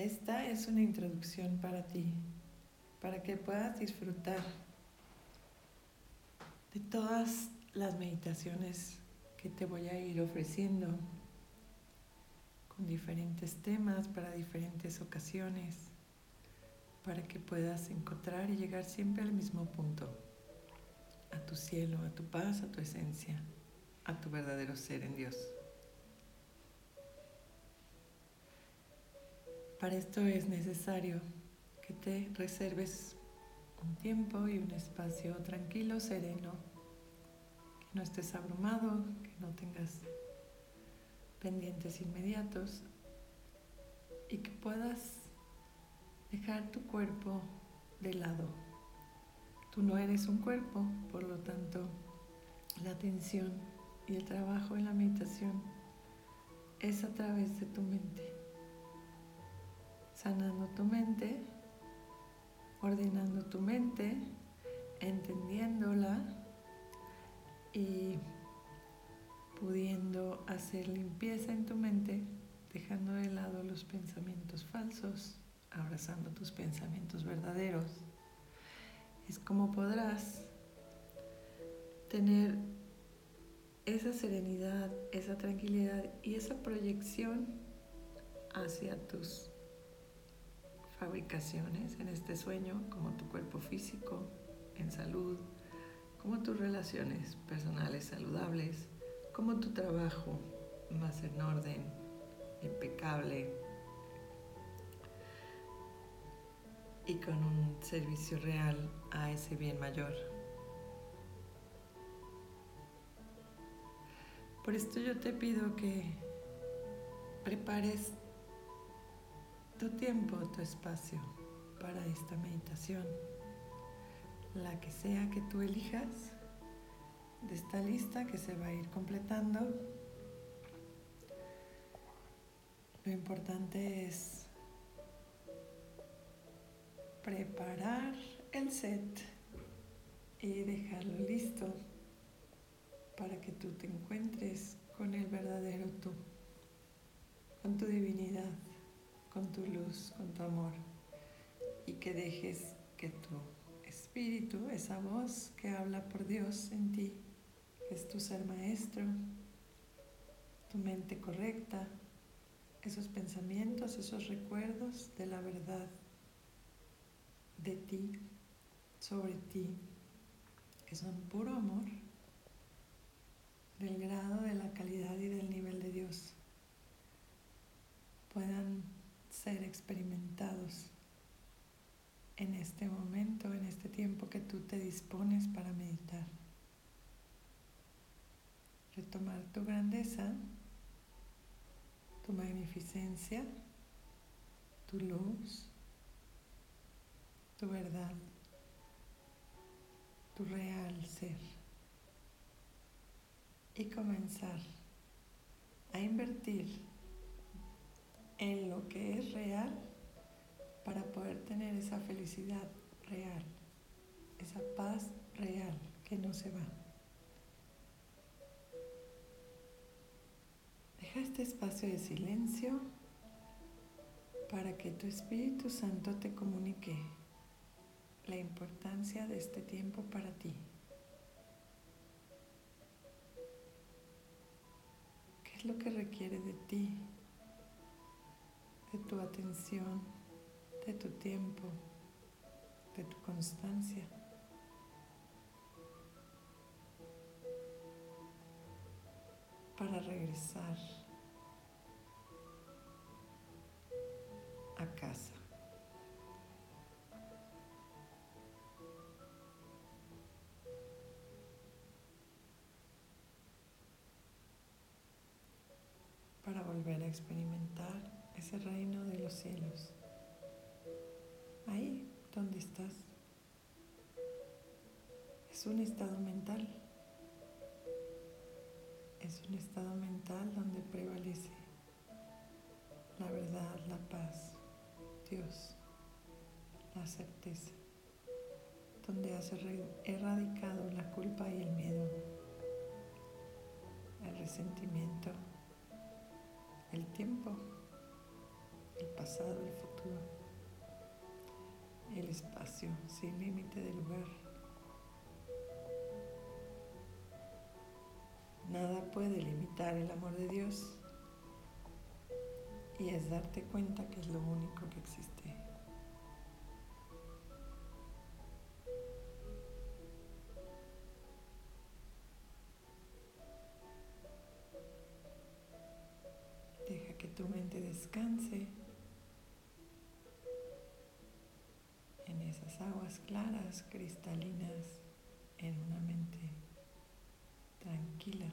Esta es una introducción para ti, para que puedas disfrutar de todas las meditaciones que te voy a ir ofreciendo con diferentes temas para diferentes ocasiones, para que puedas encontrar y llegar siempre al mismo punto, a tu cielo, a tu paz, a tu esencia, a tu verdadero ser en Dios. Para esto es necesario que te reserves un tiempo y un espacio tranquilo, sereno, que no estés abrumado, que no tengas pendientes inmediatos y que puedas dejar tu cuerpo de lado. Tú no eres un cuerpo, por lo tanto, la atención y el trabajo en la meditación es a través de tu mente sanando tu mente, ordenando tu mente, entendiéndola y pudiendo hacer limpieza en tu mente, dejando de lado los pensamientos falsos, abrazando tus pensamientos verdaderos. Es como podrás tener esa serenidad, esa tranquilidad y esa proyección hacia tus fabricaciones en este sueño, como tu cuerpo físico en salud, como tus relaciones personales saludables, como tu trabajo más en orden, impecable y con un servicio real a ese bien mayor. Por esto yo te pido que prepares tu tiempo, tu espacio para esta meditación, la que sea que tú elijas de esta lista que se va a ir completando. Lo importante es preparar el set y dejarlo listo para que tú te encuentres con el verdadero tú, con tu divinidad con tu luz, con tu amor. Y que dejes que tu espíritu, esa voz que habla por Dios en ti, que es tu ser maestro, tu mente correcta, esos pensamientos, esos recuerdos de la verdad de ti, sobre ti, que son puro amor, del grado, de la calidad y del nivel de Dios, puedan ser experimentados en este momento, en este tiempo que tú te dispones para meditar. Retomar tu grandeza, tu magnificencia, tu luz, tu verdad, tu real ser. Y comenzar a invertir en lo que es real esa felicidad real, esa paz real que no se va. Deja este espacio de silencio para que tu Espíritu Santo te comunique la importancia de este tiempo para ti. ¿Qué es lo que requiere de ti de tu atención, de tu tiempo, de tu constancia. para regresar a casa. Para volver a experimentar ese reino de los cielos. Ahí donde estás. Es un estado mental. Es un estado mental donde prevalece la verdad, la paz, Dios, la certeza, donde has erradicado la culpa y el miedo, el resentimiento, el tiempo pasado, el futuro, el espacio sin límite de lugar. Nada puede limitar el amor de Dios y es darte cuenta que es lo único que existe. Deja que tu mente descanse claras, cristalinas, en una mente tranquila.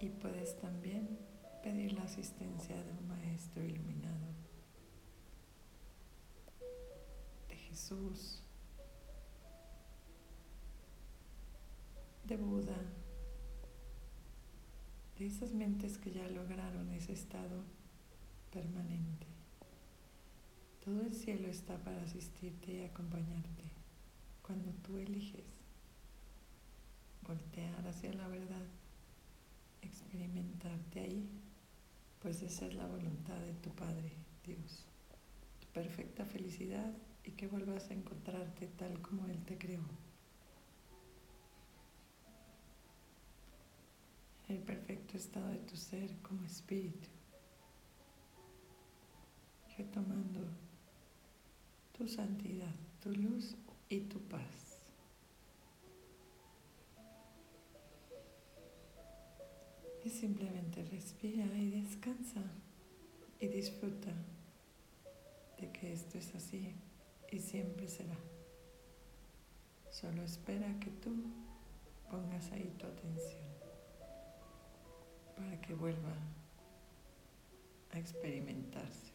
Y puedes también pedir la asistencia de un maestro iluminado, de Jesús, de Buda, de esas mentes que ya lograron ese estado permanente. Todo el cielo está para asistirte y acompañarte. Cuando tú eliges voltear hacia la verdad, experimentarte ahí, pues esa es la voluntad de tu Padre, Dios, tu perfecta felicidad y que vuelvas a encontrarte tal como Él te creó. El perfecto estado de tu ser como espíritu, retomando tu santidad, tu luz y tu paz. Y simplemente respira y descansa y disfruta de que esto es así y siempre será. Solo espera que tú pongas ahí tu atención para que vuelva a experimentarse.